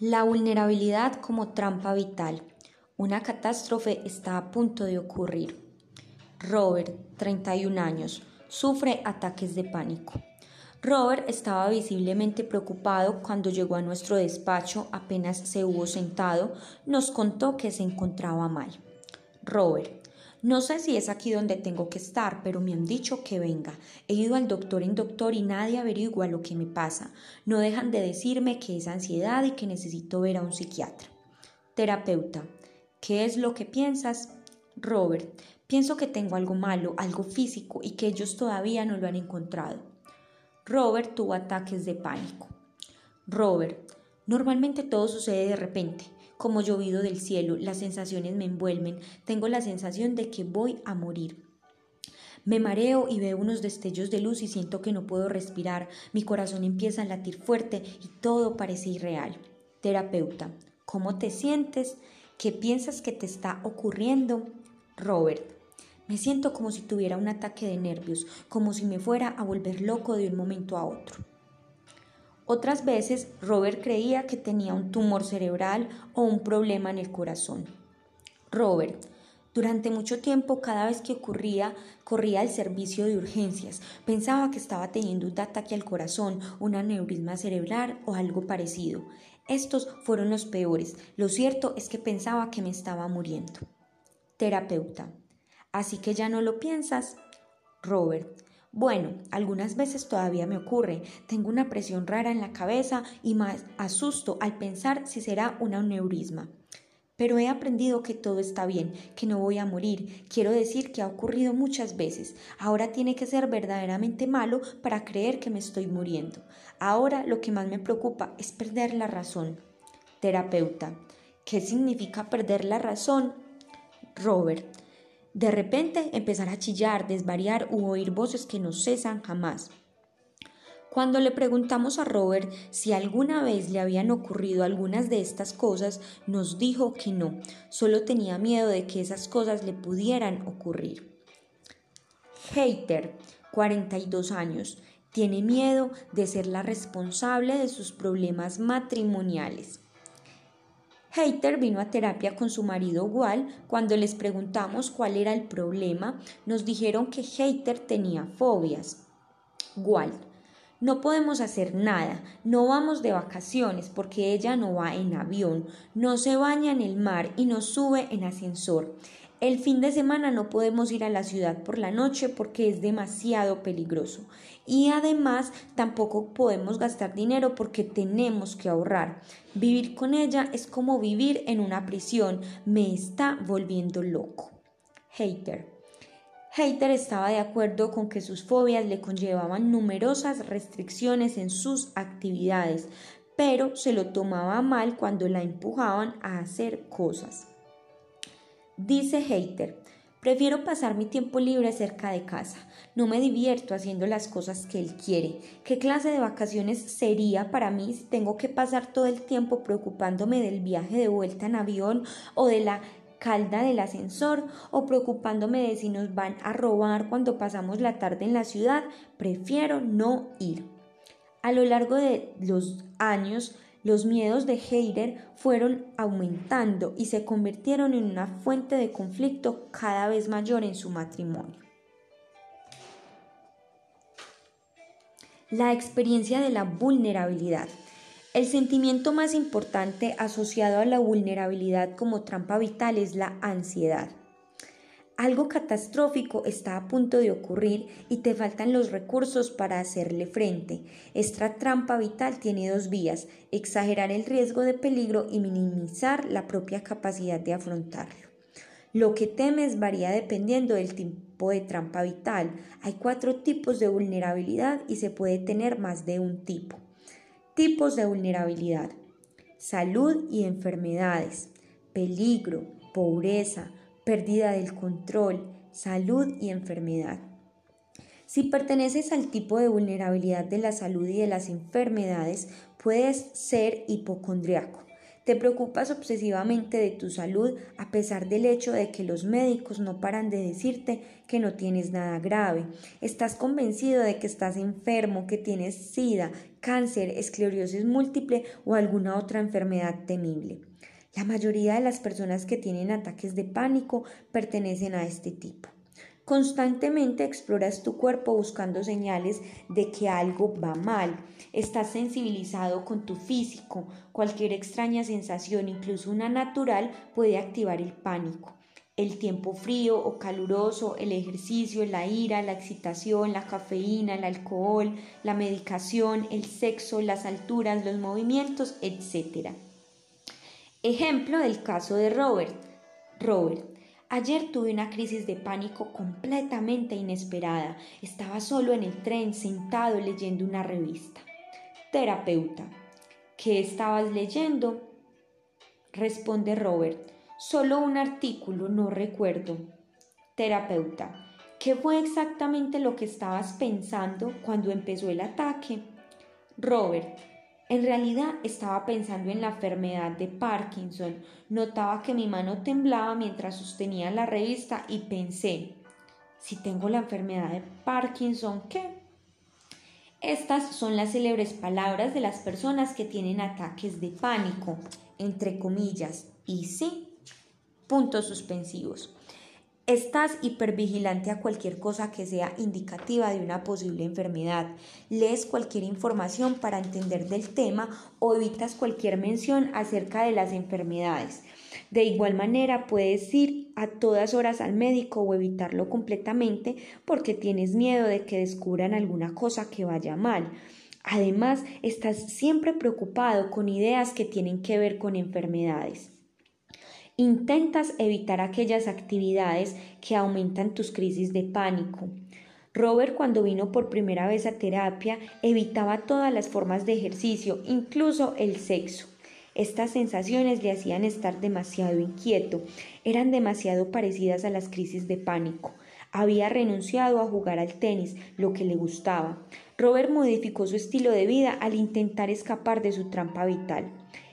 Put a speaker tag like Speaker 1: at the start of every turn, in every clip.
Speaker 1: La vulnerabilidad como trampa vital. Una catástrofe está a punto de ocurrir. Robert, 31 años, sufre ataques de pánico. Robert estaba visiblemente preocupado cuando llegó a nuestro despacho, apenas se hubo sentado, nos contó que se encontraba mal. Robert, no sé si es aquí donde tengo que estar, pero me han dicho que venga. He ido al doctor en doctor y nadie averigua lo que me pasa. No dejan de decirme que es ansiedad y que necesito ver a un psiquiatra. Terapeuta. ¿Qué es lo que piensas? Robert. Pienso que tengo algo malo, algo físico y que ellos todavía no lo han encontrado. Robert tuvo ataques de pánico. Robert. Normalmente todo sucede de repente como llovido del cielo, las sensaciones me envuelven, tengo la sensación de que voy a morir. Me mareo y veo unos destellos de luz y siento que no puedo respirar, mi corazón empieza a latir fuerte y todo parece irreal. Terapeuta, ¿cómo te sientes? ¿Qué piensas que te está ocurriendo? Robert, me siento como si tuviera un ataque de nervios, como si me fuera a volver loco de un momento a otro. Otras veces Robert creía que tenía un tumor cerebral o un problema en el corazón. Robert, durante mucho tiempo, cada vez que ocurría, corría al servicio de urgencias. Pensaba que estaba teniendo un ataque al corazón, un aneurisma cerebral o algo parecido. Estos fueron los peores. Lo cierto es que pensaba que me estaba muriendo. Terapeuta. Así que ya no lo piensas. Robert. Bueno, algunas veces todavía me ocurre. Tengo una presión rara en la cabeza y más asusto al pensar si será un aneurisma. Pero he aprendido que todo está bien, que no voy a morir. Quiero decir que ha ocurrido muchas veces. Ahora tiene que ser verdaderamente malo para creer que me estoy muriendo. Ahora lo que más me preocupa es perder la razón. Terapeuta. ¿Qué significa perder la razón? Robert. De repente empezar a chillar, desvariar u oír voces que no cesan jamás. Cuando le preguntamos a Robert si alguna vez le habían ocurrido algunas de estas cosas, nos dijo que no, solo tenía miedo de que esas cosas le pudieran ocurrir. Hater, 42 años, tiene miedo de ser la responsable de sus problemas matrimoniales. Hater vino a terapia con su marido Wal. Cuando les preguntamos cuál era el problema, nos dijeron que Hater tenía fobias. Wal, no podemos hacer nada, no vamos de vacaciones porque ella no va en avión, no se baña en el mar y no sube en ascensor. El fin de semana no podemos ir a la ciudad por la noche porque es demasiado peligroso. Y además tampoco podemos gastar dinero porque tenemos que ahorrar. Vivir con ella es como vivir en una prisión. Me está volviendo loco. Hater. Hater estaba de acuerdo con que sus fobias le conllevaban numerosas restricciones en sus actividades, pero se lo tomaba mal cuando la empujaban a hacer cosas. Dice Hater, prefiero pasar mi tiempo libre cerca de casa. No me divierto haciendo las cosas que él quiere. ¿Qué clase de vacaciones sería para mí si tengo que pasar todo el tiempo preocupándome del viaje de vuelta en avión o de la calda del ascensor o preocupándome de si nos van a robar cuando pasamos la tarde en la ciudad? Prefiero no ir. A lo largo de los años, los miedos de Heider fueron aumentando y se convirtieron en una fuente de conflicto cada vez mayor en su matrimonio. La experiencia de la vulnerabilidad. El sentimiento más importante asociado a la vulnerabilidad como trampa vital es la ansiedad. Algo catastrófico está a punto de ocurrir y te faltan los recursos para hacerle frente. Esta trampa vital tiene dos vías, exagerar el riesgo de peligro y minimizar la propia capacidad de afrontarlo. Lo que temes varía dependiendo del tipo de trampa vital. Hay cuatro tipos de vulnerabilidad y se puede tener más de un tipo. Tipos de vulnerabilidad. Salud y enfermedades. Peligro, pobreza, pérdida del control, salud y enfermedad. Si perteneces al tipo de vulnerabilidad de la salud y de las enfermedades, puedes ser hipocondriaco. Te preocupas obsesivamente de tu salud a pesar del hecho de que los médicos no paran de decirte que no tienes nada grave. Estás convencido de que estás enfermo, que tienes sida, cáncer, esclerosis múltiple o alguna otra enfermedad temible. La mayoría de las personas que tienen ataques de pánico pertenecen a este tipo. Constantemente exploras tu cuerpo buscando señales de que algo va mal. Estás sensibilizado con tu físico. Cualquier extraña sensación, incluso una natural, puede activar el pánico. El tiempo frío o caluroso, el ejercicio, la ira, la excitación, la cafeína, el alcohol, la medicación, el sexo, las alturas, los movimientos, etc. Ejemplo del caso de Robert. Robert, Ayer tuve una crisis de pánico completamente inesperada. Estaba solo en el tren, sentado leyendo una revista. Terapeuta. ¿Qué estabas leyendo? Responde Robert. Solo un artículo, no recuerdo. Terapeuta. ¿Qué fue exactamente lo que estabas pensando cuando empezó el ataque? Robert. En realidad estaba pensando en la enfermedad de Parkinson. Notaba que mi mano temblaba mientras sostenía la revista y pensé, si tengo la enfermedad de Parkinson, ¿qué? Estas son las célebres palabras de las personas que tienen ataques de pánico, entre comillas, y sí, puntos suspensivos. Estás hipervigilante a cualquier cosa que sea indicativa de una posible enfermedad. Lees cualquier información para entender del tema o evitas cualquier mención acerca de las enfermedades. De igual manera, puedes ir a todas horas al médico o evitarlo completamente porque tienes miedo de que descubran alguna cosa que vaya mal. Además, estás siempre preocupado con ideas que tienen que ver con enfermedades. Intentas evitar aquellas actividades que aumentan tus crisis de pánico. Robert cuando vino por primera vez a terapia evitaba todas las formas de ejercicio, incluso el sexo. Estas sensaciones le hacían estar demasiado inquieto, eran demasiado parecidas a las crisis de pánico. Había renunciado a jugar al tenis, lo que le gustaba. Robert modificó su estilo de vida al intentar escapar de su trampa vital.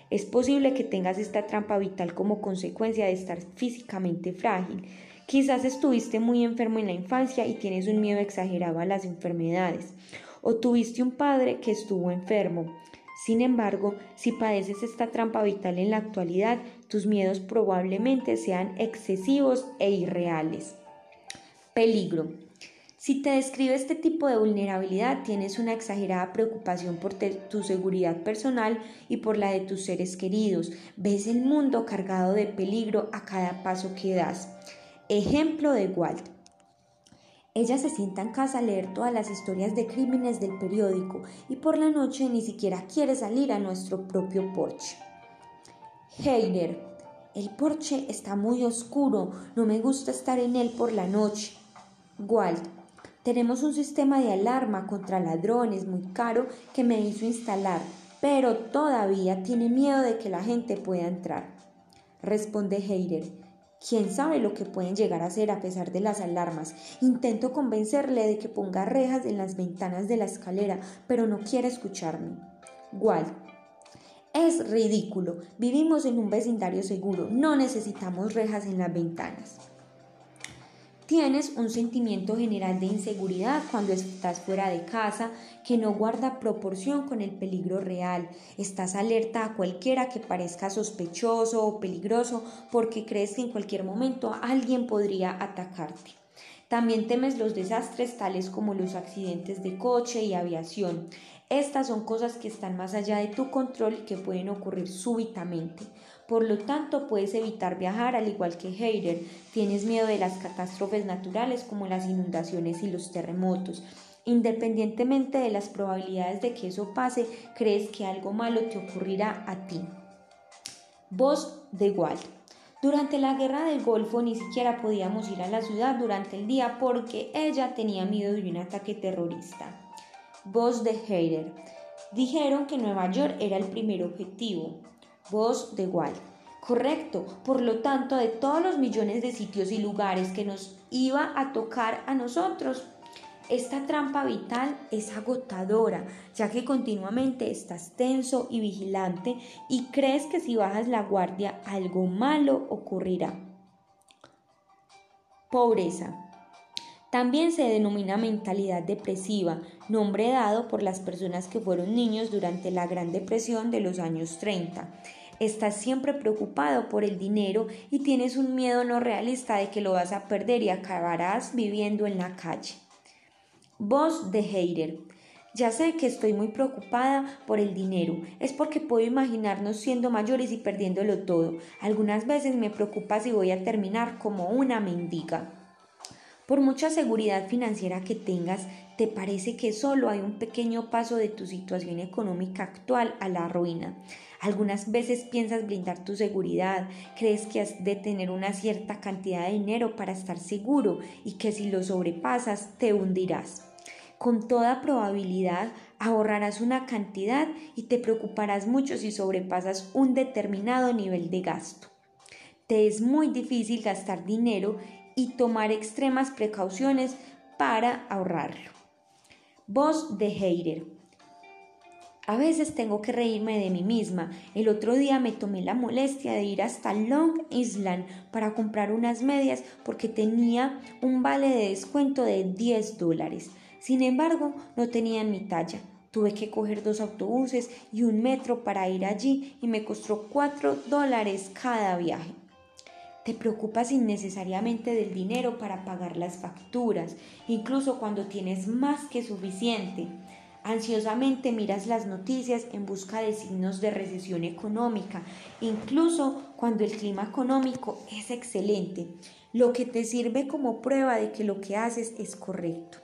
Speaker 1: Es posible que tengas esta trampa vital como consecuencia de estar físicamente frágil. Quizás estuviste muy enfermo en la infancia y tienes un miedo exagerado a las enfermedades. O tuviste un padre que estuvo enfermo. Sin embargo, si padeces esta trampa vital en la actualidad, tus miedos probablemente sean excesivos e irreales. Peligro. Si te describe este tipo de vulnerabilidad, tienes una exagerada preocupación por tu seguridad personal y por la de tus seres queridos. Ves el mundo cargado de peligro a cada paso que das. Ejemplo de Walt. Ella se sienta en casa a leer todas las historias de crímenes del periódico y por la noche ni siquiera quiere salir a nuestro propio porche. Heider. El porche está muy oscuro, no me gusta estar en él por la noche. Walt. Tenemos un sistema de alarma contra ladrones muy caro que me hizo instalar, pero todavía tiene miedo de que la gente pueda entrar. Responde Heider. ¿Quién sabe lo que pueden llegar a hacer a pesar de las alarmas? Intento convencerle de que ponga rejas en las ventanas de la escalera, pero no quiere escucharme. Walt. Es ridículo. Vivimos en un vecindario seguro. No necesitamos rejas en las ventanas. Tienes un sentimiento general de inseguridad cuando estás fuera de casa que no guarda proporción con el peligro real. Estás alerta a cualquiera que parezca sospechoso o peligroso porque crees que en cualquier momento alguien podría atacarte. También temes los desastres tales como los accidentes de coche y aviación. Estas son cosas que están más allá de tu control y que pueden ocurrir súbitamente. Por lo tanto, puedes evitar viajar al igual que Heider. Tienes miedo de las catástrofes naturales como las inundaciones y los terremotos. Independientemente de las probabilidades de que eso pase, crees que algo malo te ocurrirá a ti. Voz de Walt. Durante la guerra del Golfo ni siquiera podíamos ir a la ciudad durante el día porque ella tenía miedo de un ataque terrorista. Voz de Heider. Dijeron que Nueva York era el primer objetivo. Voz de Walt. Correcto. Por lo tanto, de todos los millones de sitios y lugares que nos iba a tocar a nosotros, Esta trampa vital es agotadora, ya que continuamente estás tenso y vigilante y crees que si bajas la guardia algo malo ocurrirá. Pobreza. También se denomina mentalidad depresiva, nombre dado por las personas que fueron niños durante la Gran Depresión de los años 30. Estás siempre preocupado por el dinero y tienes un miedo no realista de que lo vas a perder y acabarás viviendo en la calle. Voz de Heider. Ya sé que estoy muy preocupada por el dinero. Es porque puedo imaginarnos siendo mayores y perdiéndolo todo. Algunas veces me preocupa si voy a terminar como una mendiga. Por mucha seguridad financiera que tengas, te parece que solo hay un pequeño paso de tu situación económica actual a la ruina. Algunas veces piensas blindar tu seguridad, crees que has de tener una cierta cantidad de dinero para estar seguro y que si lo sobrepasas te hundirás. Con toda probabilidad ahorrarás una cantidad y te preocuparás mucho si sobrepasas un determinado nivel de gasto. Te es muy difícil gastar dinero y tomar extremas precauciones para ahorrarlo. Voz de Heider. A veces tengo que reírme de mí misma. El otro día me tomé la molestia de ir hasta Long Island para comprar unas medias porque tenía un vale de descuento de 10 dólares. Sin embargo, no tenían mi talla. Tuve que coger dos autobuses y un metro para ir allí y me costó cuatro dólares cada viaje. Te preocupas innecesariamente del dinero para pagar las facturas, incluso cuando tienes más que suficiente. Ansiosamente miras las noticias en busca de signos de recesión económica, incluso cuando el clima económico es excelente, lo que te sirve como prueba de que lo que haces es correcto.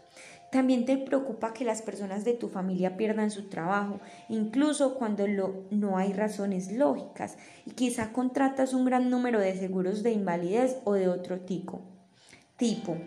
Speaker 1: También te preocupa que las personas de tu familia pierdan su trabajo, incluso cuando no hay razones lógicas, y quizá contratas un gran número de seguros de invalidez o de otro tipo. Tipo,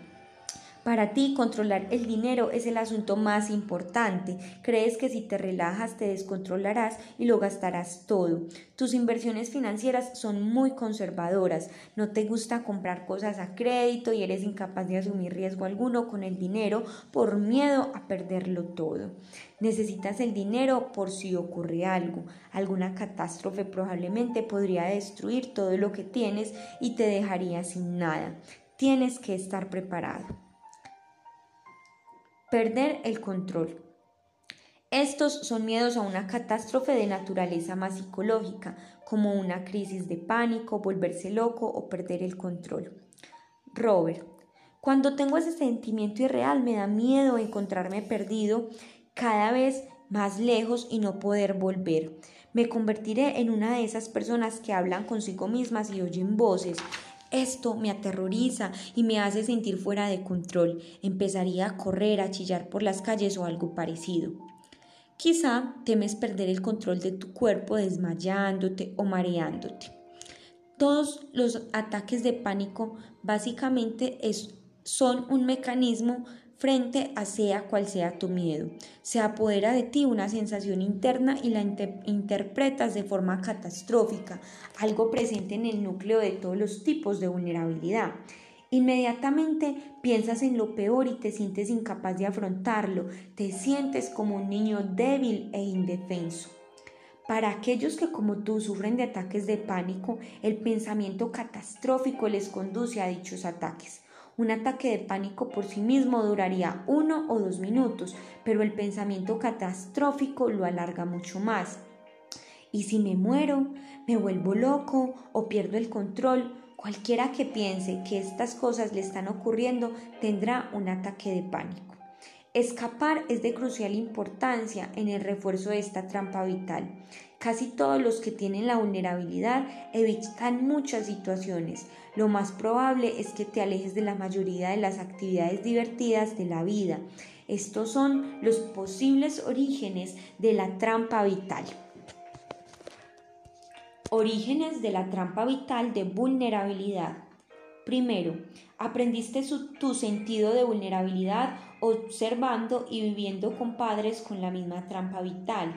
Speaker 1: para ti, controlar el dinero es el asunto más importante. Crees que si te relajas te descontrolarás y lo gastarás todo. Tus inversiones financieras son muy conservadoras. No te gusta comprar cosas a crédito y eres incapaz de asumir riesgo alguno con el dinero por miedo a perderlo todo. Necesitas el dinero por si ocurre algo. Alguna catástrofe probablemente podría destruir todo lo que tienes y te dejaría sin nada. Tienes que estar preparado. Perder el control. Estos son miedos a una catástrofe de naturaleza más psicológica, como una crisis de pánico, volverse loco o perder el control. Robert. Cuando tengo ese sentimiento irreal me da miedo encontrarme perdido cada vez más lejos y no poder volver. Me convertiré en una de esas personas que hablan consigo mismas y oyen voces, esto me aterroriza y me hace sentir fuera de control. Empezaría a correr, a chillar por las calles o algo parecido. Quizá temes perder el control de tu cuerpo desmayándote o mareándote. Todos los ataques de pánico básicamente son un mecanismo frente a sea cual sea tu miedo. Se apodera de ti una sensación interna y la interpretas de forma catastrófica, algo presente en el núcleo de todos los tipos de vulnerabilidad. Inmediatamente piensas en lo peor y te sientes incapaz de afrontarlo, te sientes como un niño débil e indefenso. Para aquellos que como tú sufren de ataques de pánico, el pensamiento catastrófico les conduce a dichos ataques. Un ataque de pánico por sí mismo duraría uno o dos minutos, pero el pensamiento catastrófico lo alarga mucho más. ¿Y si me muero? ¿Me vuelvo loco? ¿O pierdo el control? Cualquiera que piense que estas cosas le están ocurriendo tendrá un ataque de pánico. Escapar es de crucial importancia en el refuerzo de esta trampa vital. Casi todos los que tienen la vulnerabilidad evitan muchas situaciones. Lo más probable es que te alejes de la mayoría de las actividades divertidas de la vida. Estos son los posibles orígenes de la trampa vital. Orígenes de la trampa vital de vulnerabilidad. Primero, aprendiste tu sentido de vulnerabilidad observando y viviendo con padres con la misma trampa vital.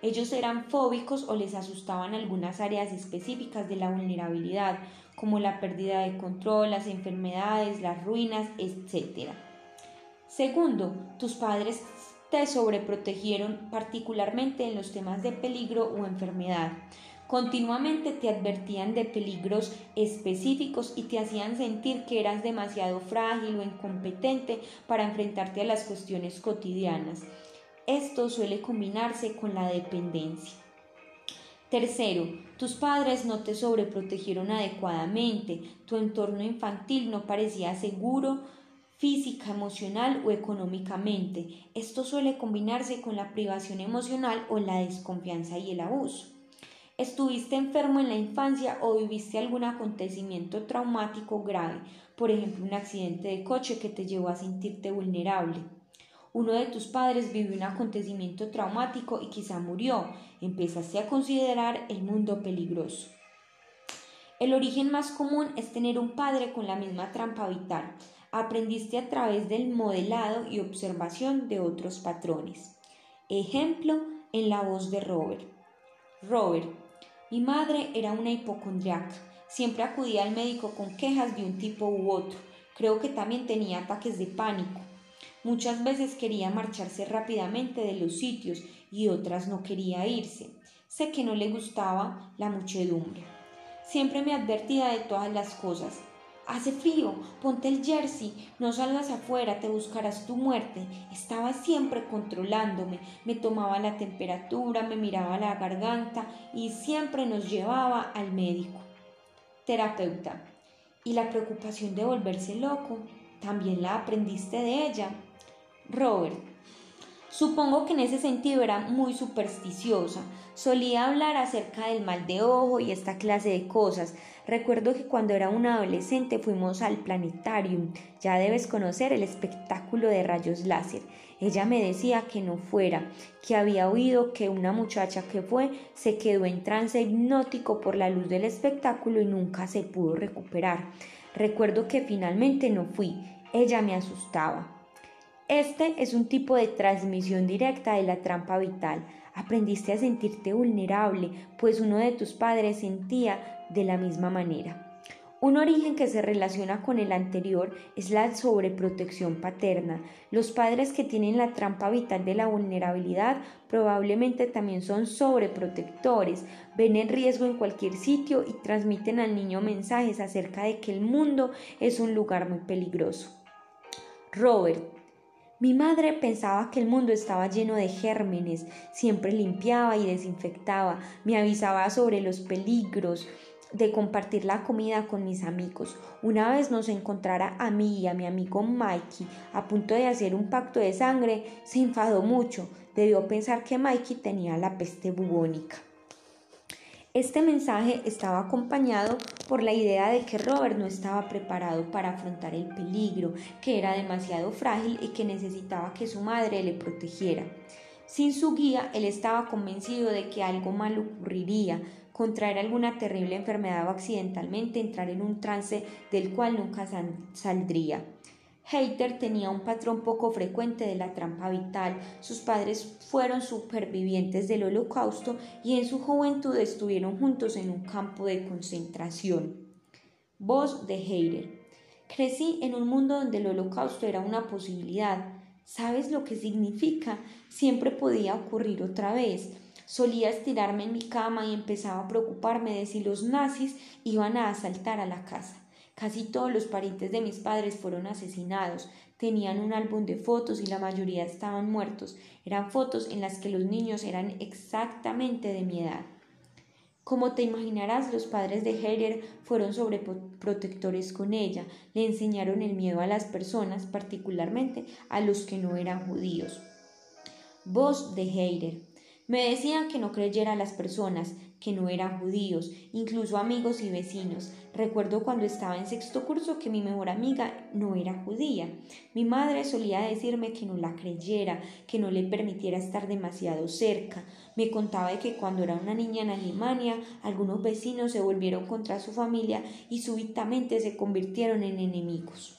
Speaker 1: Ellos eran fóbicos o les asustaban algunas áreas específicas de la vulnerabilidad, como la pérdida de control, las enfermedades, las ruinas, etc. Segundo, tus padres te sobreprotegieron particularmente en los temas de peligro o enfermedad. Continuamente te advertían de peligros específicos y te hacían sentir que eras demasiado frágil o incompetente para enfrentarte a las cuestiones cotidianas. Esto suele combinarse con la dependencia. Tercero, tus padres no te sobreprotegieron adecuadamente, tu entorno infantil no parecía seguro física, emocional o económicamente. Esto suele combinarse con la privación emocional o la desconfianza y el abuso. ¿Estuviste enfermo en la infancia o viviste algún acontecimiento traumático grave, por ejemplo un accidente de coche que te llevó a sentirte vulnerable? Uno de tus padres vivió un acontecimiento traumático y quizá murió. Empezaste a considerar el mundo peligroso. El origen más común es tener un padre con la misma trampa vital. Aprendiste a través del modelado y observación de otros patrones. Ejemplo en la voz de Robert. Robert, mi madre era una hipocondriaca. Siempre acudía al médico con quejas de un tipo u otro. Creo que también tenía ataques de pánico. Muchas veces quería marcharse rápidamente de los sitios y otras no quería irse. Sé que no le gustaba la muchedumbre. Siempre me advertía de todas las cosas. Hace frío, ponte el jersey, no salgas afuera, te buscarás tu muerte. Estaba siempre controlándome, me tomaba la temperatura, me miraba la garganta y siempre nos llevaba al médico. Terapeuta. ¿Y la preocupación de volverse loco? ¿También la aprendiste de ella? Robert. Supongo que en ese sentido era muy supersticiosa. Solía hablar acerca del mal de ojo y esta clase de cosas. Recuerdo que cuando era una adolescente fuimos al planetarium. Ya debes conocer el espectáculo de rayos láser. Ella me decía que no fuera, que había oído que una muchacha que fue se quedó en trance hipnótico por la luz del espectáculo y nunca se pudo recuperar. Recuerdo que finalmente no fui. Ella me asustaba. Este es un tipo de transmisión directa de la trampa vital. Aprendiste a sentirte vulnerable, pues uno de tus padres sentía de la misma manera. Un origen que se relaciona con el anterior es la sobreprotección paterna. Los padres que tienen la trampa vital de la vulnerabilidad probablemente también son sobreprotectores, ven el riesgo en cualquier sitio y transmiten al niño mensajes acerca de que el mundo es un lugar muy peligroso. Robert, mi madre pensaba que el mundo estaba lleno de gérmenes, siempre limpiaba y desinfectaba, me avisaba sobre los peligros de compartir la comida con mis amigos. Una vez nos encontrara a mí y a mi amigo Mikey a punto de hacer un pacto de sangre, se enfadó mucho. Debió pensar que Mikey tenía la peste bubónica. Este mensaje estaba acompañado por la idea de que Robert no estaba preparado para afrontar el peligro, que era demasiado frágil y que necesitaba que su madre le protegiera. Sin su guía, él estaba convencido de que algo mal ocurriría, contraer alguna terrible enfermedad o accidentalmente entrar en un trance del cual nunca saldría. Heiter tenía un patrón poco frecuente de la trampa vital. Sus padres fueron supervivientes del holocausto y en su juventud estuvieron juntos en un campo de concentración. Voz de Heiter. Crecí en un mundo donde el holocausto era una posibilidad. ¿Sabes lo que significa? Siempre podía ocurrir otra vez. Solía estirarme en mi cama y empezaba a preocuparme de si los nazis iban a asaltar a la casa. Casi todos los parientes de mis padres fueron asesinados. Tenían un álbum de fotos y la mayoría estaban muertos. Eran fotos en las que los niños eran exactamente de mi edad. Como te imaginarás, los padres de Heider fueron sobreprotectores con ella. Le enseñaron el miedo a las personas, particularmente a los que no eran judíos. Voz de Heider. Me decían que no creyera a las personas, que no eran judíos, incluso amigos y vecinos. Recuerdo cuando estaba en sexto curso que mi mejor amiga no era judía. Mi madre solía decirme que no la creyera, que no le permitiera estar demasiado cerca. Me contaba de que cuando era una niña en Alemania, algunos vecinos se volvieron contra su familia y súbitamente se convirtieron en enemigos.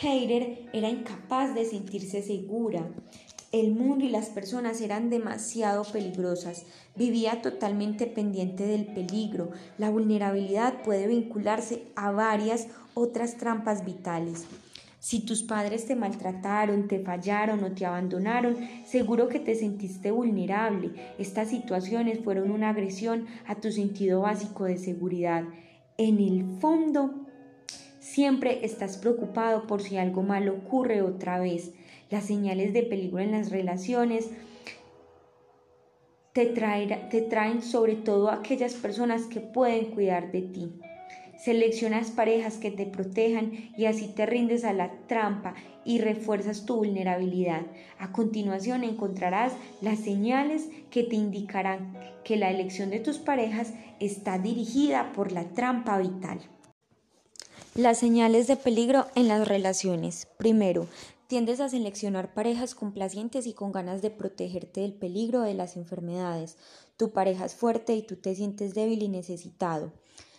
Speaker 1: Heider era incapaz de sentirse segura. El mundo y las personas eran demasiado peligrosas. Vivía totalmente pendiente del peligro. La vulnerabilidad puede vincularse a varias otras trampas vitales. Si tus padres te maltrataron, te fallaron o te abandonaron, seguro que te sentiste vulnerable. Estas situaciones fueron una agresión a tu sentido básico de seguridad. En el fondo, siempre estás preocupado por si algo malo ocurre otra vez. Las señales de peligro en las relaciones te, te traen sobre todo aquellas personas que pueden cuidar de ti. Seleccionas parejas que te protejan y así te rindes a la trampa y refuerzas tu vulnerabilidad. A continuación encontrarás las señales que te indicarán que la elección de tus parejas está dirigida por la trampa vital. Las señales de peligro en las relaciones. Primero, tiendes a seleccionar parejas complacientes y con ganas de protegerte del peligro de las enfermedades. Tu pareja es fuerte y tú te sientes débil y necesitado.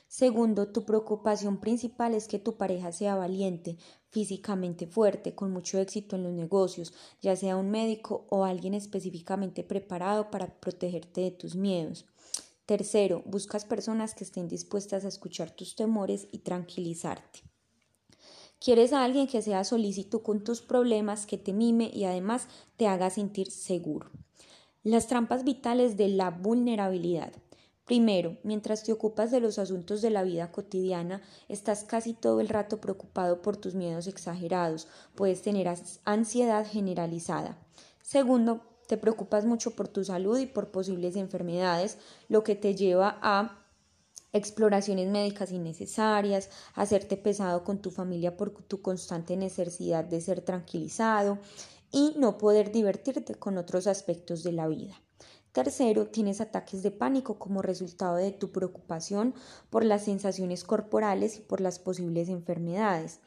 Speaker 1: Segundo, tu preocupación principal es que tu pareja sea valiente, físicamente fuerte, con mucho éxito en los negocios, ya sea un médico o alguien específicamente preparado para protegerte de tus miedos. Tercero, buscas personas que estén dispuestas a escuchar tus temores y tranquilizarte. Quieres a alguien que sea solícito con tus problemas, que te mime y además te haga sentir seguro. Las trampas vitales de la vulnerabilidad. Primero, mientras te ocupas de los asuntos de la vida cotidiana, estás casi todo el rato preocupado por tus miedos exagerados, puedes tener ansiedad generalizada. Segundo, te preocupas mucho por tu salud y por posibles enfermedades, lo que te lleva a exploraciones médicas innecesarias, hacerte pesado con tu familia por tu constante necesidad de ser tranquilizado y no poder divertirte con otros aspectos de la vida. Tercero, tienes ataques de pánico como resultado de tu preocupación por las sensaciones corporales y por las posibles enfermedades.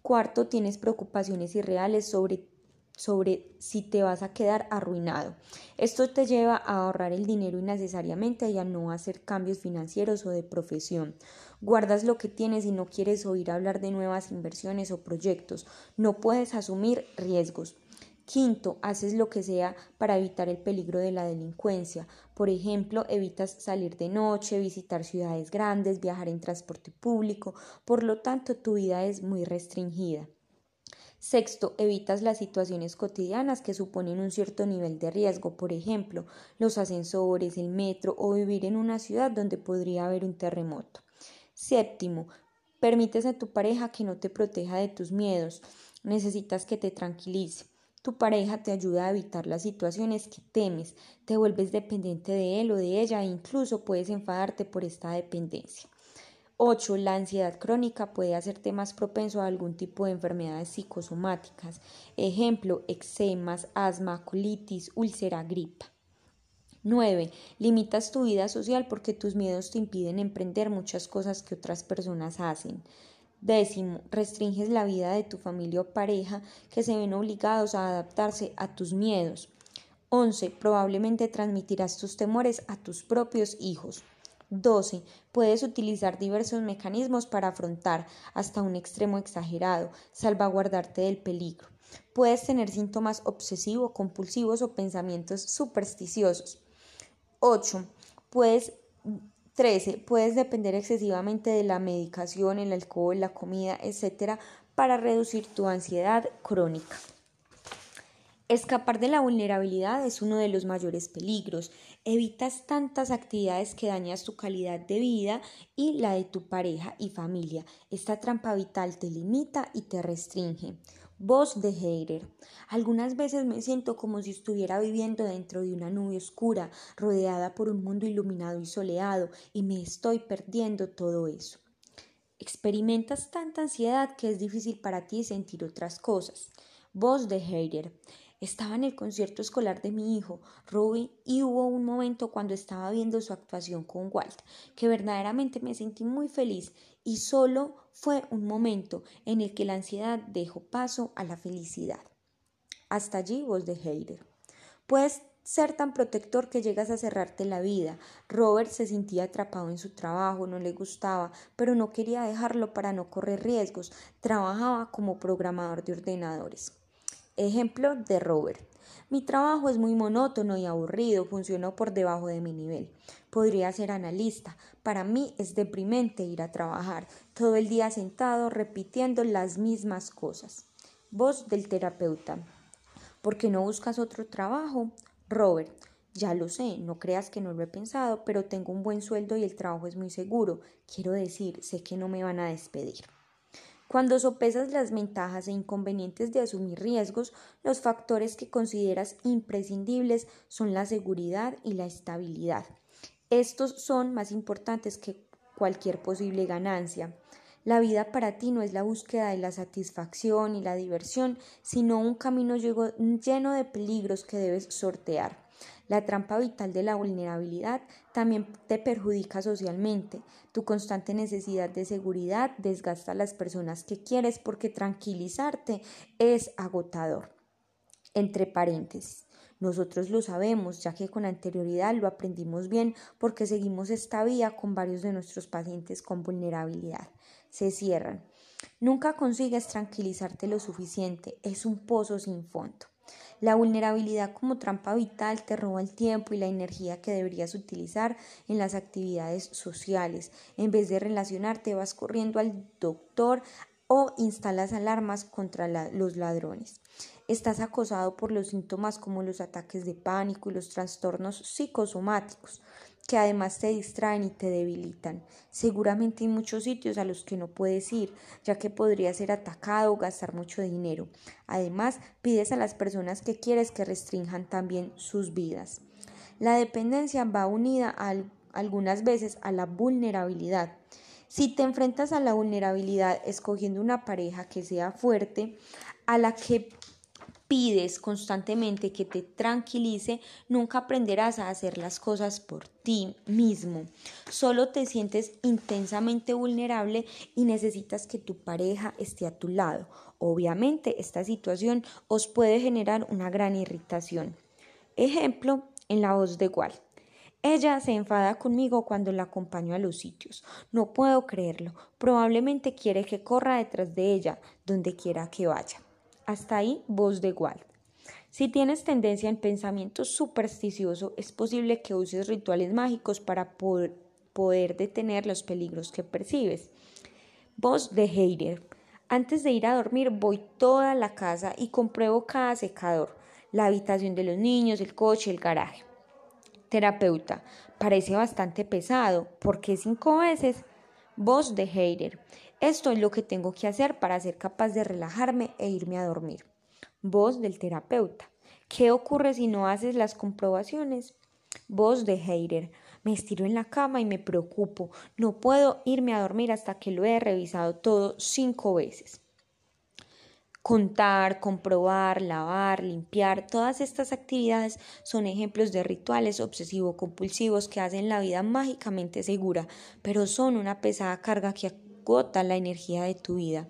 Speaker 1: Cuarto, tienes preocupaciones irreales sobre, sobre si te vas a quedar arruinado. Esto te lleva a ahorrar el dinero innecesariamente y a no hacer cambios financieros o de profesión. Guardas lo que tienes y no quieres oír hablar de nuevas inversiones o proyectos. No puedes asumir riesgos. Quinto, haces lo que sea para evitar el peligro de la delincuencia. Por ejemplo, evitas salir de noche, visitar ciudades grandes, viajar en transporte público. Por lo tanto, tu vida es muy restringida. Sexto, evitas las situaciones cotidianas que suponen un cierto nivel de riesgo, por ejemplo, los ascensores, el metro o vivir en una ciudad donde podría haber un terremoto. Séptimo, permites a tu pareja que no te proteja de tus miedos. Necesitas que te tranquilice. Tu pareja te ayuda a evitar las situaciones que temes, te vuelves dependiente de él o de ella e incluso puedes enfadarte por esta dependencia. 8. La ansiedad crónica puede hacerte más propenso a algún tipo de enfermedades psicosomáticas, ejemplo, eczemas, asma, colitis, úlcera, gripa. 9. Limitas tu vida social porque tus miedos te impiden emprender muchas cosas que otras personas hacen. Décimo, restringes la vida de tu familia o pareja que se ven obligados a adaptarse a tus miedos. 11. Probablemente transmitirás tus temores a tus propios hijos. 12. Puedes utilizar diversos mecanismos para afrontar, hasta un extremo exagerado, salvaguardarte del peligro. Puedes tener síntomas obsesivo-compulsivos o pensamientos supersticiosos. 8. Puedes 13. Puedes depender excesivamente de la medicación, el alcohol, la comida, etc. para reducir tu ansiedad crónica. Escapar de la vulnerabilidad es uno de los mayores peligros. Evitas tantas actividades que dañas tu calidad de vida y la de tu pareja y familia. Esta trampa vital te limita y te restringe. Voz de Heider. Algunas veces me siento como si estuviera viviendo dentro de una nube oscura, rodeada por un mundo iluminado y soleado, y me estoy perdiendo todo eso. Experimentas tanta ansiedad que es difícil para ti sentir otras cosas. Voz de Heider. Estaba en el concierto escolar de mi hijo, Ruby, y hubo un momento cuando estaba viendo su actuación con Walt, que verdaderamente me sentí muy feliz y solo fue un momento en el que la ansiedad dejó paso a la felicidad. Hasta allí voz de Heider. Puedes ser tan protector que llegas a cerrarte la vida. Robert se sentía atrapado en su trabajo, no le gustaba, pero no quería dejarlo para no correr riesgos. Trabajaba como programador de ordenadores. Ejemplo de Robert. Mi trabajo es muy monótono y aburrido, funcionó por debajo de mi nivel. Podría ser analista. Para mí es deprimente ir a trabajar, todo el día sentado repitiendo las mismas cosas. Voz del terapeuta. ¿Por qué no buscas otro trabajo? Robert. Ya lo sé, no creas que no lo he pensado, pero tengo un buen sueldo y el trabajo es muy seguro. Quiero decir, sé que no me van a despedir. Cuando sopesas las ventajas e inconvenientes de asumir riesgos, los factores que consideras imprescindibles son la seguridad y la estabilidad. Estos son más importantes que cualquier posible ganancia. La vida para ti no es la búsqueda de la satisfacción y la diversión, sino un camino lleno de peligros que debes sortear. La trampa vital de la vulnerabilidad también te perjudica socialmente. Tu constante necesidad de seguridad desgasta a las personas que quieres porque tranquilizarte es agotador. Entre paréntesis. Nosotros lo sabemos, ya que con anterioridad lo aprendimos bien porque seguimos esta vía con varios de nuestros pacientes con vulnerabilidad. Se cierran. Nunca consigues tranquilizarte lo suficiente, es un pozo sin fondo. La vulnerabilidad como trampa vital te roba el tiempo y la energía que deberías utilizar en las actividades sociales. En vez de relacionarte, vas corriendo al doctor o instalas alarmas contra los ladrones. Estás acosado por los síntomas como los ataques de pánico y los trastornos psicosomáticos, que además te distraen y te debilitan. Seguramente hay muchos sitios a los que no puedes ir, ya que podrías ser atacado o gastar mucho dinero. Además, pides a las personas que quieres que restrinjan también sus vidas. La dependencia va unida algunas veces a la vulnerabilidad. Si te enfrentas a la vulnerabilidad escogiendo una pareja que sea fuerte, a la que pides constantemente que te tranquilice, nunca aprenderás a hacer las cosas por ti mismo. Solo te sientes intensamente vulnerable y necesitas que tu pareja esté a tu lado. Obviamente, esta situación os puede generar una gran irritación. Ejemplo, en la voz de Walt. Ella se enfada conmigo cuando la acompaño a los sitios. No puedo creerlo. Probablemente quiere que corra detrás de ella, donde quiera que vaya. Hasta ahí, voz de Walt. Si tienes tendencia en pensamiento supersticioso, es posible que uses rituales mágicos para poder, detener los peligros que percibes. Voz de Heider. Antes de ir a dormir, voy toda la casa y compruebo cada secador, la habitación de los niños, el coche, el garaje. Terapeuta. Parece bastante pesado. ¿Por qué cinco veces? Voz de Heider. Esto es lo que tengo que hacer para ser capaz de relajarme e irme a dormir. Voz del terapeuta. ¿Qué ocurre si no haces las comprobaciones? Voz de Heider. Me estiro en la cama y me preocupo. No puedo irme a dormir hasta que lo he revisado todo cinco veces. Contar, comprobar, lavar, limpiar, todas estas actividades son ejemplos de rituales obsesivo-compulsivos que hacen la vida mágicamente segura, pero son una pesada carga que agota la energía de tu vida.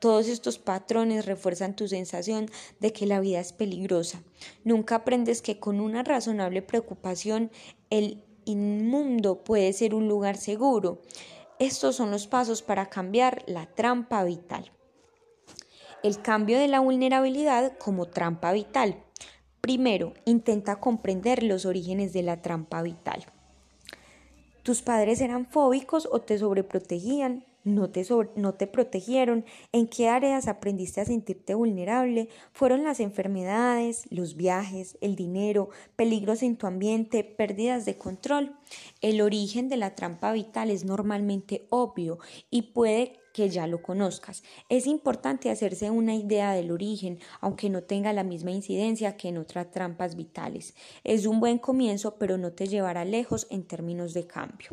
Speaker 1: Todos estos patrones refuerzan tu sensación de que la vida es peligrosa. Nunca aprendes que con una razonable preocupación el inmundo puede ser un lugar seguro. Estos son los pasos para cambiar la trampa vital. El cambio de la vulnerabilidad como trampa vital. Primero, intenta comprender los orígenes de la trampa vital. ¿Tus padres eran fóbicos o te sobreprotegían? No te, no te protegieron, en qué áreas aprendiste a sentirte vulnerable, fueron las enfermedades, los viajes, el dinero, peligros en tu ambiente, pérdidas de control. El origen de la trampa vital es normalmente obvio y puede que ya lo conozcas. Es importante hacerse una idea del origen, aunque no tenga la misma incidencia que en otras trampas vitales. Es un buen comienzo, pero no te llevará lejos en términos de cambio.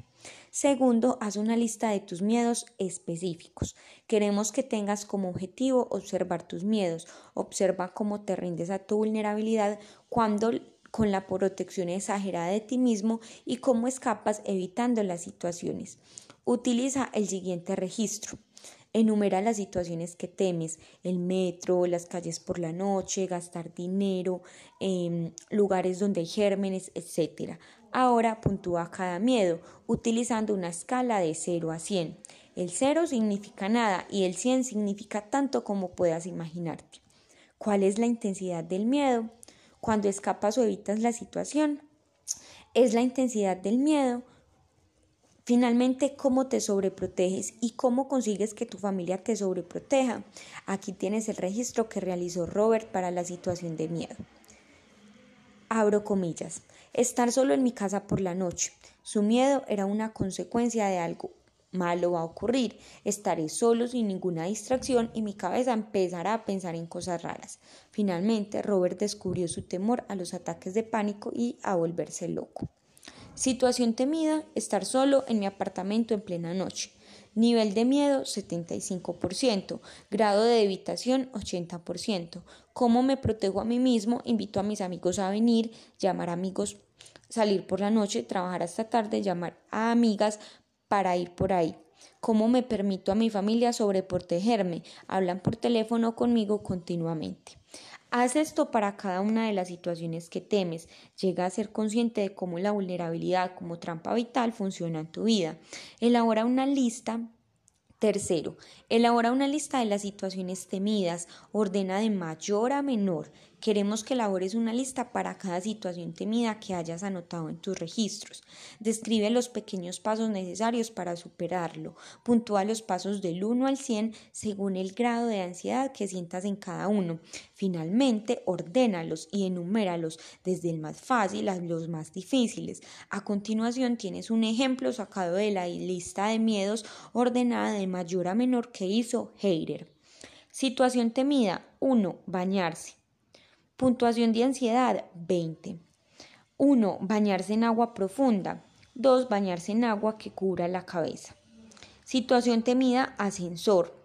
Speaker 1: Segundo, haz una lista de tus miedos específicos. Queremos que tengas como objetivo observar tus miedos. Observa cómo te rindes a tu vulnerabilidad cuando con la protección exagerada de ti mismo y cómo escapas evitando las situaciones. Utiliza el siguiente registro. Enumera las situaciones que temes, el metro, las calles por la noche, gastar dinero, em, lugares donde hay gérmenes, etc. Ahora puntúa cada miedo utilizando una escala de 0 a 100. El 0 significa nada y el 100 significa tanto como puedas imaginarte. ¿Cuál es la intensidad del miedo? Cuando escapas o evitas la situación. Es la intensidad del miedo Finalmente, ¿cómo te sobreproteges y cómo consigues que tu familia te sobreproteja? Aquí tienes el registro que realizó Robert para la situación de miedo. Abro comillas. Estar solo en mi casa por la noche. Su miedo era una consecuencia de algo malo va a ocurrir. Estaré solo sin ninguna distracción y mi cabeza empezará a pensar en cosas raras. Finalmente, Robert descubrió su temor a los ataques de pánico y a volverse loco. Situación temida, estar solo en mi apartamento en plena noche. Nivel de miedo 75%, grado de evitación 80%. ¿Cómo me protejo a mí mismo? Invito a mis amigos a venir, llamar a amigos, salir por la noche, trabajar hasta tarde, llamar a amigas para ir por ahí. ¿Cómo me permito a mi familia sobreprotegerme? Hablan por teléfono conmigo continuamente. Haz esto para cada una de las situaciones que temes. Llega a ser consciente de cómo la vulnerabilidad como trampa vital funciona en tu vida. Elabora una lista Tercero, elabora una lista de las situaciones temidas, ordena de mayor a menor. Queremos que elabores una lista para cada situación temida que hayas anotado en tus registros. Describe los pequeños pasos necesarios para superarlo. Puntúa los pasos del 1 al 100 según el grado de ansiedad que sientas en cada uno. Finalmente, ordénalos y enuméralos desde el más fácil a los más difíciles. A continuación, tienes un ejemplo sacado de la lista de miedos ordenada de mayor a menor que hizo Heider. Situación temida 1. Bañarse. Puntuación de ansiedad 20. 1. Bañarse en agua profunda. 2. Bañarse en agua que cubra la cabeza. Situación temida ascensor.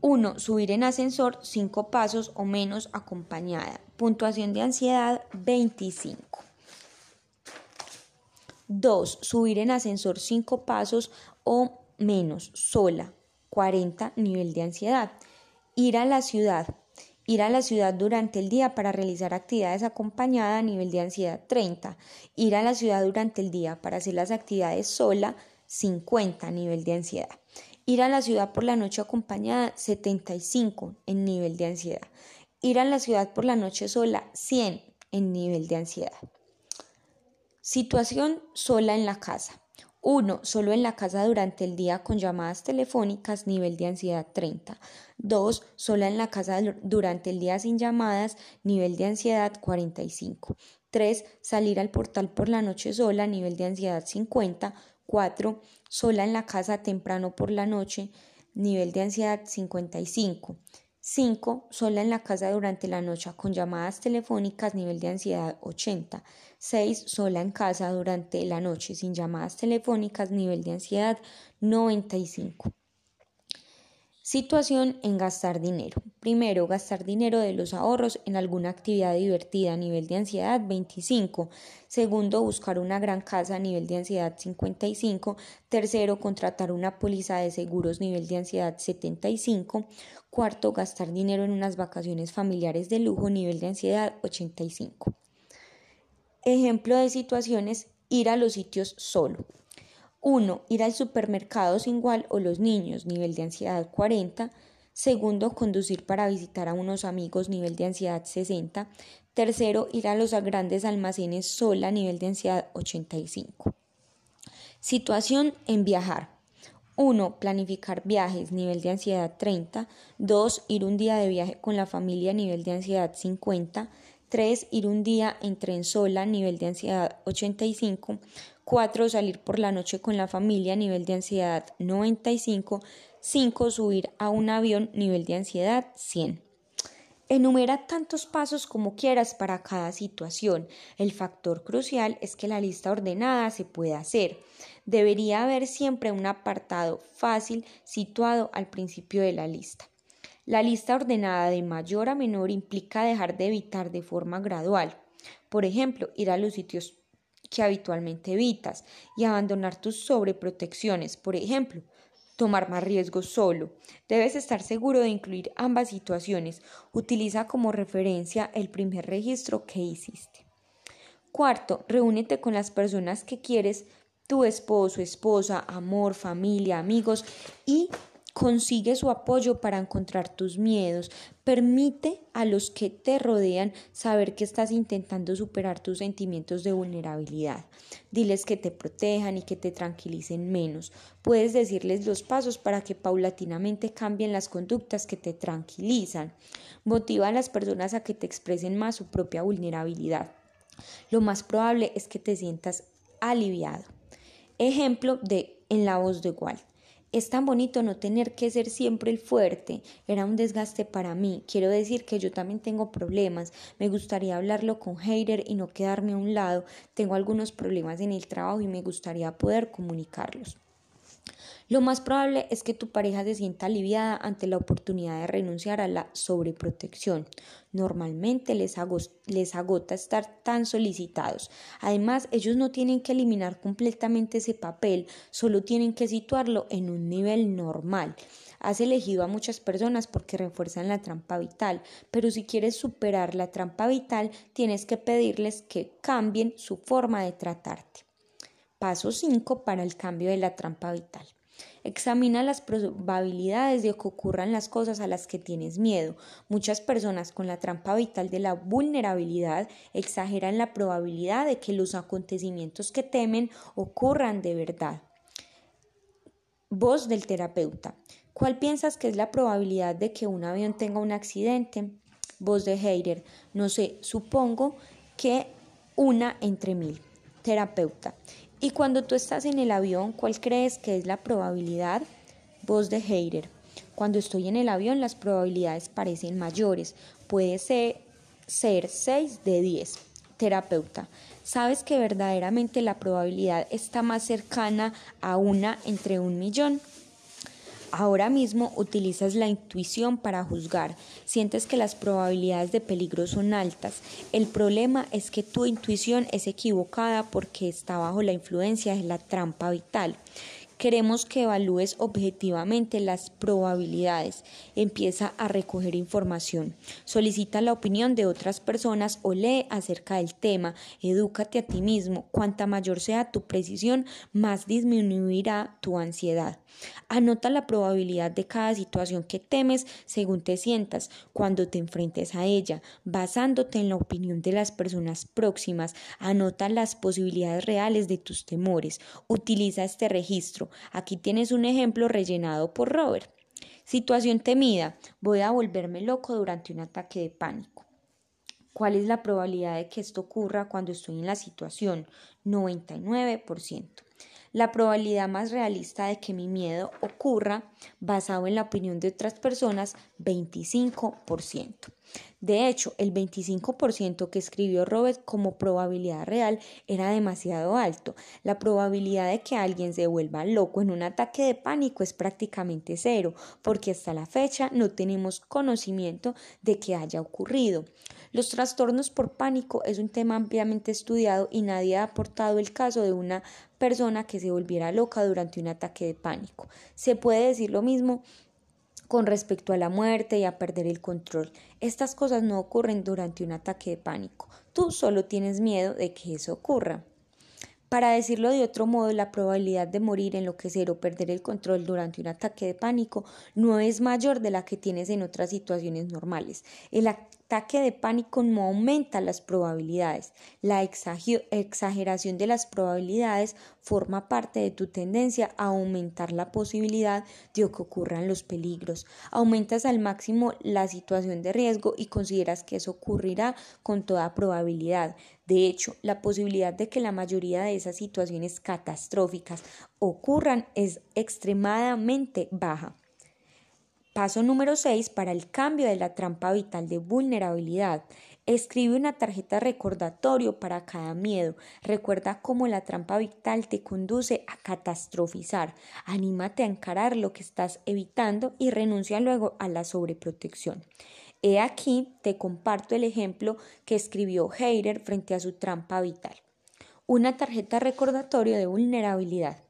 Speaker 1: 1. Subir en ascensor 5 pasos o menos acompañada. Puntuación de ansiedad 25. 2. Subir en ascensor 5 pasos o menos sola. 40. Nivel de ansiedad. Ir a la ciudad. Ir a la ciudad durante el día para realizar actividades acompañada a nivel de ansiedad 30. Ir a la ciudad durante el día para hacer las actividades sola 50 nivel de ansiedad. Ir a la ciudad por la noche acompañada 75 en nivel de ansiedad. Ir a la ciudad por la noche sola 100 en nivel de ansiedad. Situación sola en la casa. 1. Solo en la casa durante el día con llamadas telefónicas, nivel de ansiedad 30. 2. Sola en la casa durante el día sin llamadas, nivel de ansiedad 45. 3. Salir al portal por la noche sola, nivel de ansiedad 50. 4. Sola en la casa temprano por la noche, nivel de ansiedad 55. 5. Sola en la casa durante la noche con llamadas telefónicas, nivel de ansiedad 80. 6. Sola en casa durante la noche sin llamadas telefónicas, nivel de ansiedad 95. Situación en gastar dinero. Primero, gastar dinero de los ahorros en alguna actividad divertida nivel de ansiedad 25. Segundo, buscar una gran casa nivel de ansiedad 55. Tercero, contratar una póliza de seguros nivel de ansiedad 75. Cuarto, gastar dinero en unas vacaciones familiares de lujo nivel de ansiedad 85. Ejemplo de situaciones, ir a los sitios solo. 1. Ir al supermercado sin igual o los niños, nivel de ansiedad 40. Segundo, conducir para visitar a unos amigos, nivel de ansiedad 60. Tercero, ir a los grandes almacenes sola, nivel de ansiedad 85. Situación en viajar. 1. Planificar viajes, nivel de ansiedad 30. 2. Ir un día de viaje con la familia, nivel de ansiedad 50. 3. Ir un día en tren sola, nivel de ansiedad 85. 4. Salir por la noche con la familia, nivel de ansiedad 95. 5. Subir a un avión, nivel de ansiedad 100. Enumera tantos pasos como quieras para cada situación. El factor crucial es que la lista ordenada se pueda hacer. Debería haber siempre un apartado fácil situado al principio de la lista. La lista ordenada de mayor a menor implica dejar de evitar de forma gradual. Por ejemplo, ir a los sitios que habitualmente evitas y abandonar tus sobreprotecciones, por ejemplo, tomar más riesgos solo. Debes estar seguro de incluir ambas situaciones. Utiliza como referencia el primer registro que hiciste. Cuarto, reúnete con las personas que quieres, tu esposo, esposa, amor, familia, amigos y Consigue su apoyo para encontrar tus miedos. Permite a los que te rodean saber que estás intentando superar tus sentimientos de vulnerabilidad. Diles que te protejan y que te tranquilicen menos. Puedes decirles los pasos para que paulatinamente cambien las conductas que te tranquilizan. Motiva a las personas a que te expresen más su propia vulnerabilidad. Lo más probable es que te sientas aliviado. Ejemplo de en la voz de igual. Es tan bonito no tener que ser siempre el fuerte. Era un desgaste para mí. Quiero decir que yo también tengo problemas. Me gustaría hablarlo con Heider y no quedarme a un lado. Tengo algunos problemas en el trabajo y me gustaría poder comunicarlos. Lo más probable es que tu pareja se sienta aliviada ante la oportunidad de renunciar a la sobreprotección. Normalmente les, agota estar tan solicitados. Además, ellos no tienen que eliminar completamente ese papel, solo tienen que situarlo en un nivel normal. Has elegido a muchas personas porque refuerzan la trampa vital, pero si quieres superar la trampa vital, tienes que pedirles que cambien su forma de tratarte. Paso 5 para el cambio de la trampa vital. Examina las probabilidades de que ocurran las cosas a las que tienes miedo. Muchas personas con la trampa vital de la vulnerabilidad exageran la probabilidad de que los acontecimientos que temen ocurran de verdad. Voz del terapeuta. ¿Cuál piensas que es la probabilidad de que un avión tenga un accidente? Voz de Heider. No sé, supongo que una entre mil. Terapeuta. Y cuando tú estás en el avión, ¿cuál crees que es la probabilidad? Voz de Heider. Cuando estoy en el avión, las probabilidades parecen mayores. Puede ser, ser 6 de 10. Terapeuta. ¿Sabes que verdaderamente la probabilidad está más cercana a una entre un millón? Ahora mismo utilizas la intuición para juzgar. Sientes que las probabilidades de peligro son altas. El problema es que tu intuición es equivocada porque está bajo la influencia de la trampa vital. Queremos que evalúes objetivamente las probabilidades. Empieza a recoger información. Solicita la opinión de otras personas o lee acerca del tema. Edúcate a ti mismo. Cuanta mayor sea tu precisión, más disminuirá tu ansiedad. Anota la probabilidad de cada situación que temes según te sientas cuando te enfrentes a ella, basándote en la opinión de las personas próximas. Anota las posibilidades reales de tus temores. Utiliza este registro. Aquí tienes un ejemplo rellenado por Robert. Situación temida. Voy a volverme loco durante un ataque de pánico. ¿Cuál es la probabilidad de que esto ocurra cuando estoy en la situación? 99%. La probabilidad más realista de que mi miedo ocurra, basado en la opinión de otras personas, 25%. De hecho, el 25% que escribió Robert como probabilidad real era demasiado alto. La probabilidad de que alguien se vuelva loco en un ataque de pánico es prácticamente cero, porque hasta la fecha no tenemos conocimiento de que haya ocurrido. Los trastornos por pánico es un tema ampliamente estudiado y nadie ha aportado el caso de una persona que se volviera loca durante un ataque de pánico. Se puede decir lo mismo con respecto a la muerte y a perder el control. Estas cosas no ocurren durante un ataque de pánico. Tú solo tienes miedo de que eso ocurra. Para decirlo de otro modo, la probabilidad de morir, enloquecer o perder el control durante un ataque de pánico no es mayor de la que tienes en otras situaciones normales. Ataque de pánico no aumenta las probabilidades. La exageración de las probabilidades forma parte de tu tendencia a aumentar la posibilidad de que ocurran los peligros. Aumentas al máximo la situación de riesgo y consideras que eso ocurrirá con toda probabilidad. De hecho, la posibilidad de que la mayoría de esas situaciones catastróficas ocurran es extremadamente baja. Paso número 6 para el cambio de la trampa vital de vulnerabilidad. Escribe una tarjeta recordatorio para cada miedo. Recuerda cómo la trampa vital te conduce a catastrofizar. Anímate a encarar lo que estás evitando y renuncia luego a la sobreprotección. He aquí te comparto el ejemplo que escribió Heider frente a su trampa vital. Una tarjeta recordatorio de vulnerabilidad.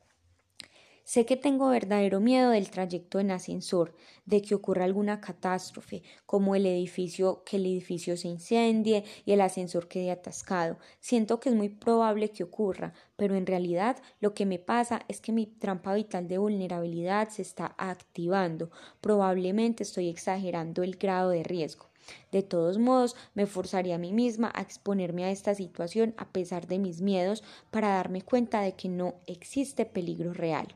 Speaker 1: Sé que tengo verdadero miedo del trayecto en ascensor, de que ocurra alguna catástrofe, como el edificio, que el edificio se incendie y el ascensor quede atascado. Siento que es muy probable que ocurra, pero en realidad lo que me pasa es que mi trampa vital de vulnerabilidad se está activando. Probablemente estoy exagerando el grado de riesgo. De todos modos, me forzaría a mí misma a exponerme a esta situación a pesar de mis miedos para darme cuenta de que no existe peligro real.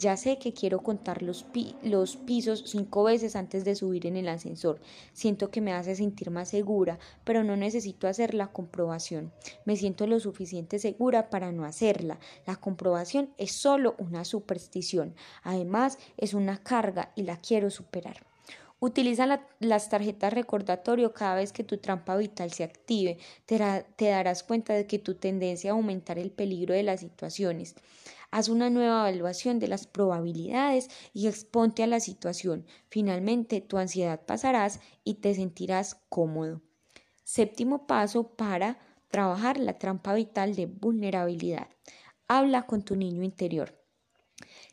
Speaker 1: Ya sé que quiero contar los, pisos cinco veces antes de subir en el ascensor. Siento que me hace sentir más segura, pero no necesito hacer la comprobación. Me siento lo suficiente segura para no hacerla. La comprobación es solo una superstición. Además, es una carga y la quiero superar. Utiliza las tarjetas recordatorio cada vez que tu trampa vital se active. Te, te darás cuenta de que tu tendencia a aumentar el peligro de las situaciones. Haz una nueva evaluación de las probabilidades y exponte a la situación. Finalmente, tu ansiedad pasarás y te sentirás cómodo. Séptimo paso para trabajar la trampa vital de vulnerabilidad. Habla con tu niño interior.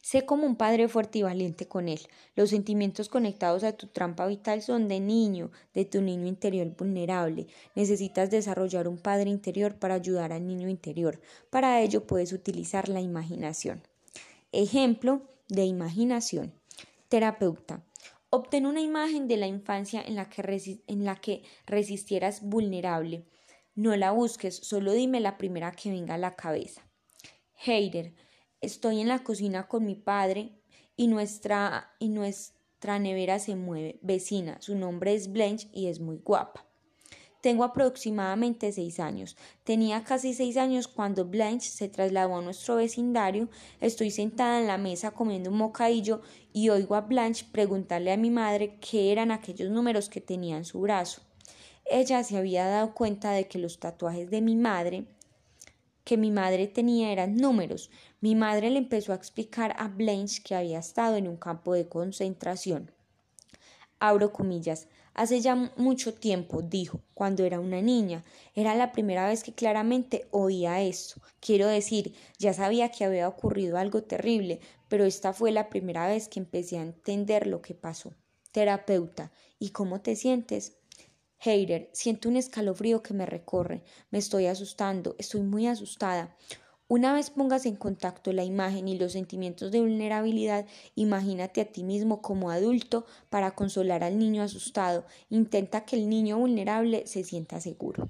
Speaker 1: Sé como un padre fuerte y valiente con él. Los sentimientos conectados a tu trampa vital son de niño, de tu niño interior vulnerable. Necesitas desarrollar un padre interior para ayudar al niño interior. Para ello puedes utilizar la imaginación. Ejemplo de imaginación. Terapeuta. Obtén una imagen de la infancia en la que, resistieras vulnerable. No la busques, solo dime la primera que venga a la cabeza. Hater. Estoy en la cocina con mi padre y nuestra, y nuestra nevera se mueve. Vecina, su nombre es Blanche y es muy guapa. Tengo aproximadamente seis años. Tenía casi seis años cuando Blanche se trasladó a nuestro vecindario. Estoy sentada en la mesa comiendo un mocadillo y oigo a Blanche preguntarle a mi madre qué eran aquellos números que tenía en su brazo. Ella se había dado cuenta de que los tatuajes de mi madre que mi madre tenía eran números. Mi madre le empezó a explicar a Blanche que había estado en un campo de concentración. Abro comillas. Hace ya mucho tiempo, dijo, cuando era una niña. Era la primera vez que claramente oía esto. Quiero decir, ya sabía que había ocurrido algo terrible, pero esta fue la primera vez que empecé a entender lo que pasó. Terapeuta, ¿y cómo te sientes? Heider, siento un escalofrío que me recorre. Me estoy asustando, estoy muy asustada. Una vez pongas en contacto la imagen y los sentimientos de vulnerabilidad, imagínate a ti mismo como adulto para consolar al niño asustado. Intenta que el niño vulnerable se sienta seguro.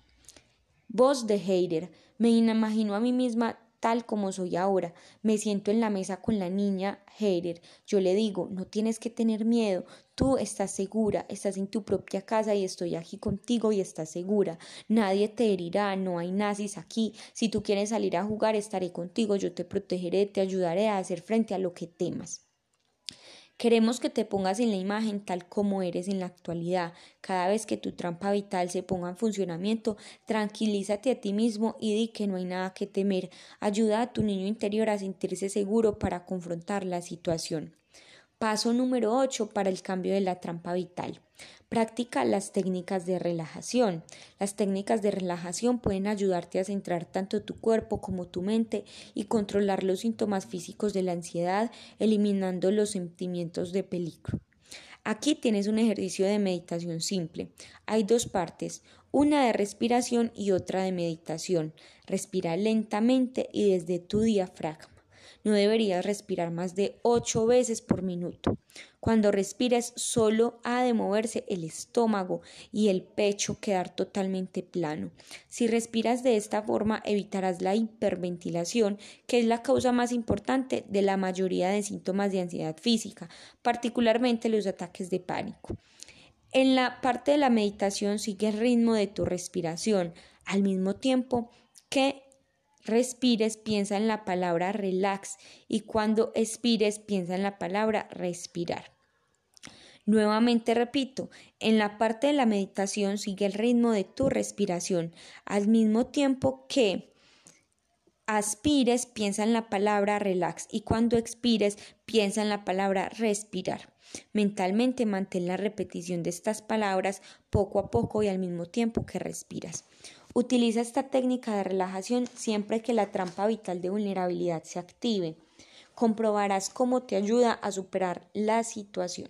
Speaker 1: Voz de Heider. Me imagino a mí misma tal como soy ahora. Me siento en la mesa con la niña Heider. Yo le digo, no tienes que tener miedo. Tú estás segura, estás en tu propia casa y estoy aquí contigo y estás segura. Nadie te herirá, no hay nazis aquí. Si tú quieres salir a jugar, estaré contigo. Yo te protegeré, te ayudaré a hacer frente a lo que temas. Queremos que te pongas en la imagen tal como eres en la actualidad. Cada vez que tu trampa vital se ponga en funcionamiento, tranquilízate a ti mismo y di que no hay nada que temer. Ayuda a tu niño interior a sentirse seguro para confrontar la situación. Paso número 8 para el cambio de la trampa vital. Practica las técnicas de relajación. Las técnicas de relajación pueden ayudarte a centrar tanto tu cuerpo como tu mente y controlar los síntomas físicos de la ansiedad, eliminando los sentimientos de peligro. Aquí tienes un ejercicio de meditación simple. Hay dos partes, una de respiración y otra de meditación. Respira lentamente y desde tu diafragma. No deberías respirar más de ocho veces por minuto. Cuando respires solo ha de moverse el estómago y el pecho quedar totalmente plano. Si respiras de esta forma evitarás la hiperventilación, que es la causa más importante de la mayoría de síntomas de ansiedad física, particularmente los ataques de pánico. En la parte de la meditación sigue el ritmo de tu respiración, al mismo tiempo que respires, piensa en la palabra relax y cuando expires, piensa en la palabra respirar. Nuevamente repito, en la parte de la meditación sigue el ritmo de tu respiración, al mismo tiempo que aspires, piensa en la palabra relax y cuando expires, piensa en la palabra respirar. Mentalmente mantén la repetición de estas palabras poco a poco y al mismo tiempo que respiras. Utiliza esta técnica de relajación siempre que la trampa vital de vulnerabilidad se active. Comprobarás cómo te ayuda a superar la situación.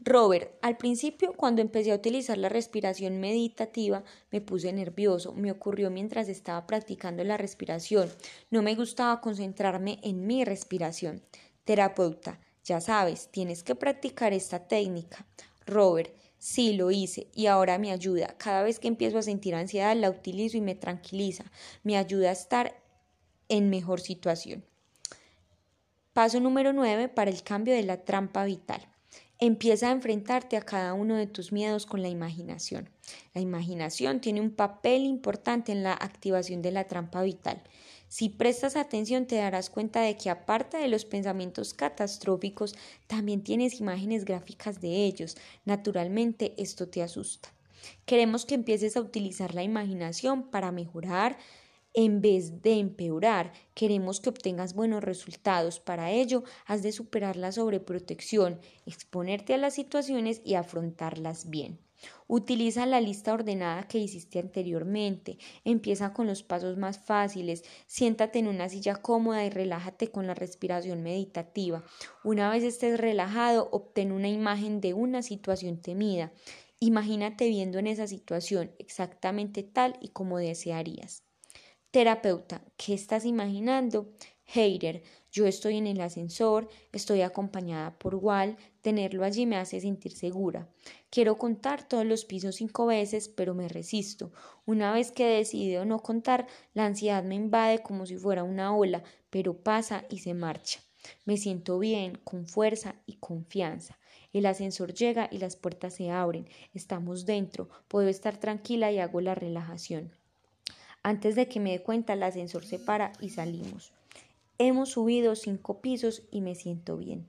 Speaker 1: Robert, al principio cuando empecé a utilizar la respiración meditativa me puse nervioso, me ocurrió mientras estaba practicando la respiración, no me gustaba concentrarme en mi respiración. Terapeuta, ya sabes, tienes que practicar esta técnica. Robert, sí lo hice y ahora me ayuda. Cada vez que empiezo a sentir ansiedad la utilizo y me tranquiliza, me ayuda a estar en mejor situación. Paso número 9 para el cambio de la trampa vital. Empieza a enfrentarte a cada uno de tus miedos con la imaginación. La imaginación tiene un papel importante en la activación de la trampa vital. Si prestas atención te darás cuenta de que aparte de los pensamientos catastróficos, también tienes imágenes gráficas de ellos. Naturalmente esto te asusta. Queremos que empieces a utilizar la imaginación para mejorar, en vez de empeorar. Queremos que obtengas buenos resultados. Para ello, has de superar la sobreprotección, exponerte a las situaciones y afrontarlas bien. Utiliza la lista ordenada que hiciste anteriormente. Empieza con los pasos más fáciles. Siéntate en una silla cómoda y relájate con la respiración meditativa. Una vez estés relajado, obtén una imagen de una situación temida. Imagínate viendo en esa situación exactamente tal y como desearías. Terapeuta, ¿qué estás imaginando? Hater, yo estoy en el ascensor, estoy acompañada por Wal, tenerlo allí me hace sentir segura. Quiero contar todos los pisos cinco veces, pero me resisto. Una vez que he decidido no contar, la ansiedad me invade como si fuera una ola, pero pasa y se marcha. Me siento bien, con fuerza y confianza. El ascensor llega y las puertas se abren. Estamos dentro. Puedo estar tranquila y hago la relajación. Antes de que me dé cuenta, el ascensor se para y salimos. Hemos subido cinco pisos y me siento bien.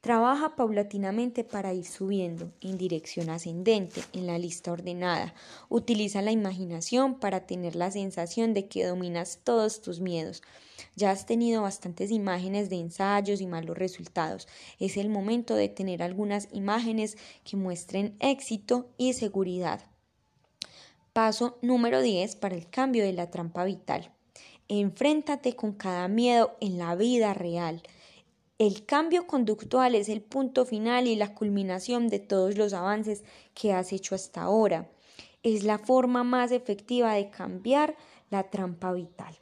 Speaker 1: Trabaja paulatinamente para ir subiendo en dirección ascendente en la lista ordenada. Utiliza la imaginación para tener la sensación de que dominas todos tus miedos. Ya has tenido bastantes imágenes de ensayos y malos resultados. Es el momento de tener algunas imágenes que muestren éxito y seguridad. Paso número 10 para el cambio de la trampa vital. Enfréntate con cada miedo en la vida real. El cambio conductual es el punto final y la culminación de todos los avances que has hecho hasta ahora. Es la forma más efectiva de cambiar la trampa vital.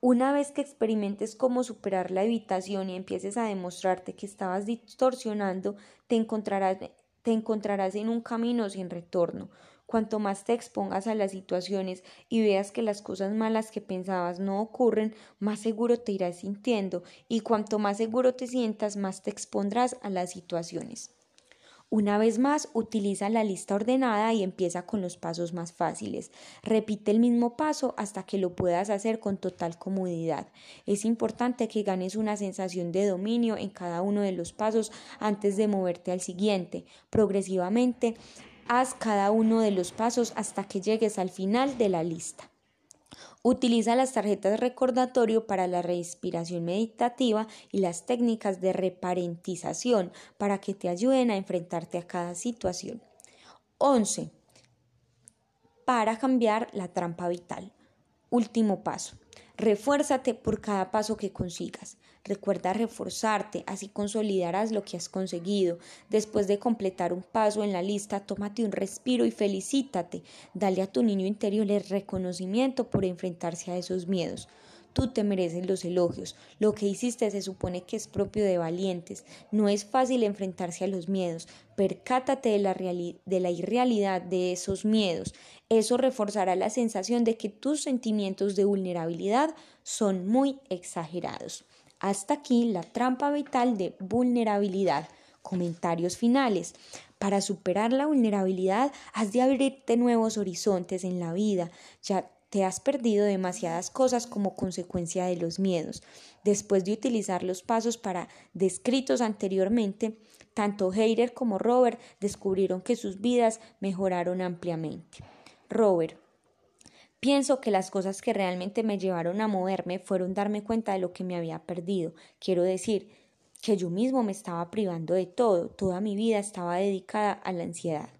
Speaker 1: Una vez que experimentes cómo superar la evitación y empieces a demostrarte que estabas distorsionando, te encontrarás, te encontrarás en un camino sin retorno. Cuanto más te expongas a las situaciones y veas que las cosas malas que pensabas no ocurren, más seguro te irás sintiendo y cuanto más seguro te sientas, más te expondrás a las situaciones. Una vez más, utiliza la lista ordenada y empieza con los pasos más fáciles. Repite el mismo paso hasta que lo puedas hacer con total comodidad. Es importante que ganes una sensación de dominio en cada uno de los pasos antes de moverte al siguiente. Progresivamente, Haz cada uno de los pasos hasta que llegues al final de la lista. Utiliza las tarjetas recordatorio para la respiración meditativa y las técnicas de reparentización para que te ayuden a enfrentarte a cada situación. 11. Para cambiar la trampa vital. Último paso. Refuérzate por cada paso que consigas. Recuerda reforzarte, así consolidarás lo que has conseguido. Después de completar un paso en la lista, tómate un respiro y felicítate. Dale a tu niño interior el reconocimiento por enfrentarse a esos miedos. Tú te mereces los elogios. Lo que hiciste se supone que es propio de valientes. No es fácil enfrentarse a los miedos. Percátate de la, de la irrealidad de esos miedos. Eso reforzará la sensación de que tus sentimientos de vulnerabilidad son muy exagerados. Hasta aquí la trampa vital de vulnerabilidad. Comentarios finales. Para superar la vulnerabilidad has de abrirte nuevos horizontes en la vida. Ya te has perdido demasiadas cosas como consecuencia de los miedos. Después de utilizar los pasos para descritos anteriormente, tanto Heider como Robert descubrieron que sus vidas mejoraron ampliamente. Robert, pienso que las cosas que realmente me llevaron a moverme fueron darme cuenta de lo que me había perdido. Quiero decir, que yo mismo me estaba privando de todo, toda mi vida estaba dedicada a la ansiedad.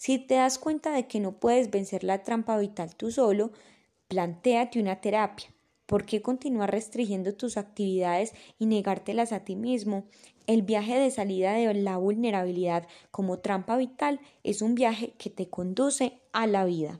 Speaker 1: Si te das cuenta de que no puedes vencer la trampa vital tú solo, plantéate una terapia. ¿Por qué continuar restringiendo tus actividades y negártelas a ti mismo? El viaje de salida de la vulnerabilidad como trampa vital es un viaje que te conduce a la vida.